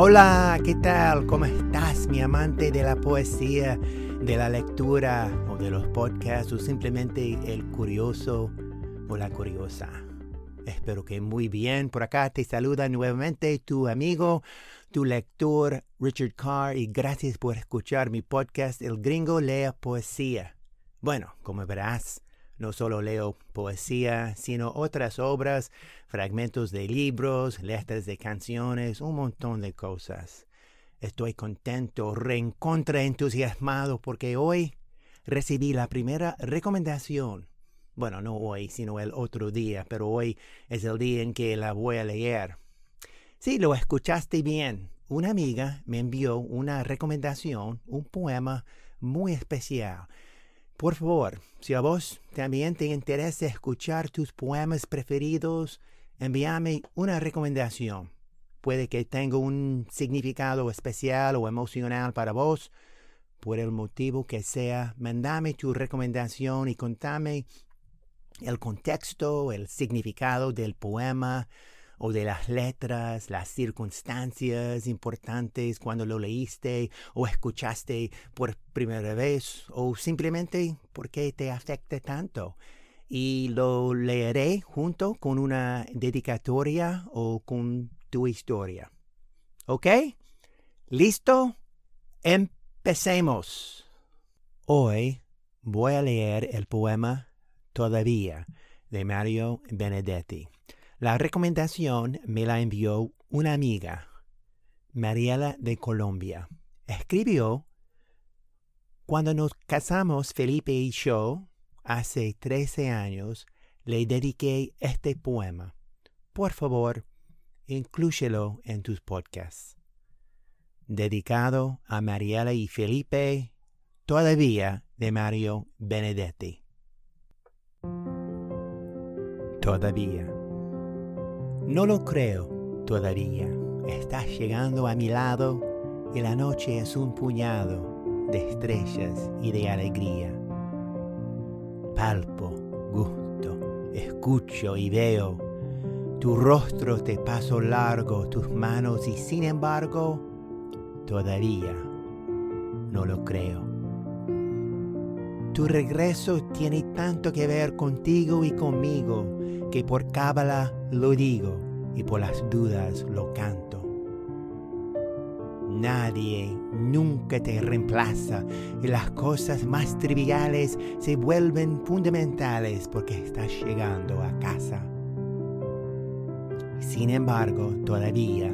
Hola, ¿qué tal? ¿Cómo estás, mi amante de la poesía, de la lectura o de los podcasts o simplemente el curioso o la curiosa? Espero que muy bien. Por acá te saluda nuevamente tu amigo, tu lector Richard Carr y gracias por escuchar mi podcast El Gringo Lea Poesía. Bueno, como verás, no solo leo poesía, sino otras obras, fragmentos de libros, letras de canciones, un montón de cosas. Estoy contento, reencontra entusiasmado porque hoy recibí la primera recomendación. Bueno, no hoy, sino el otro día, pero hoy es el día en que la voy a leer. Sí, lo escuchaste bien. Una amiga me envió una recomendación, un poema muy especial por favor, si a vos también te interesa escuchar tus poemas preferidos, envíame una recomendación. Puede que tenga un significado especial o emocional para vos. Por el motivo que sea, mandame tu recomendación y contame el contexto, el significado del poema, o de las letras, las circunstancias importantes cuando lo leíste o escuchaste por primera vez o simplemente porque te afecta tanto. Y lo leeré junto con una dedicatoria o con tu historia. ¿Ok? ¿Listo? Empecemos. Hoy voy a leer el poema Todavía de Mario Benedetti. La recomendación me la envió una amiga, Mariela de Colombia. Escribió, Cuando nos casamos Felipe y yo, hace 13 años, le dediqué este poema. Por favor, inclúyelo en tus podcasts. Dedicado a Mariela y Felipe, todavía de Mario Benedetti. Todavía. No lo creo todavía. Estás llegando a mi lado y la noche es un puñado de estrellas y de alegría. Palpo, gusto, escucho y veo. Tu rostro te paso largo, tus manos y sin embargo, todavía no lo creo. Tu regreso tiene tanto que ver contigo y conmigo que por cábala lo digo y por las dudas lo canto. Nadie nunca te reemplaza y las cosas más triviales se vuelven fundamentales porque estás llegando a casa. Sin embargo, todavía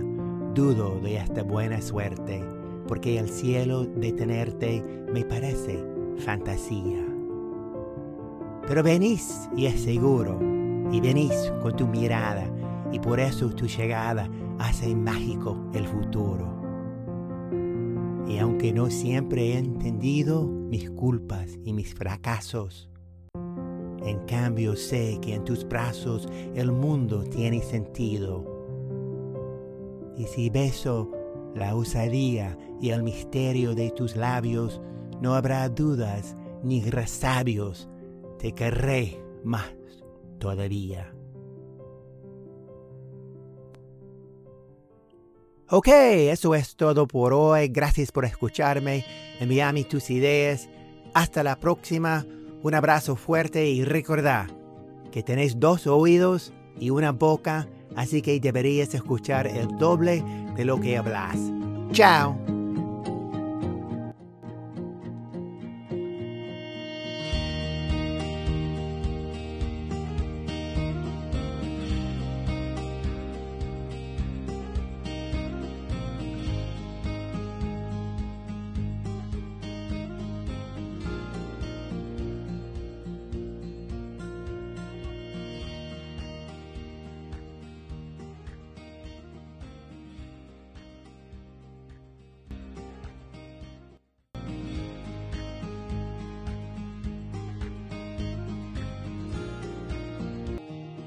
dudo de esta buena suerte porque el cielo de tenerte me parece fantasía. Pero venís y es seguro y venís con tu mirada y por eso tu llegada hace mágico el futuro. Y aunque no siempre he entendido mis culpas y mis fracasos, en cambio sé que en tus brazos el mundo tiene sentido. Y si beso la osadía y el misterio de tus labios, no habrá dudas ni resabios, te querré más todavía. Ok, eso es todo por hoy. Gracias por escucharme. Envíame tus ideas. Hasta la próxima. Un abrazo fuerte y recordad que tenéis dos oídos y una boca, así que deberías escuchar el doble de lo que hablas. Chao.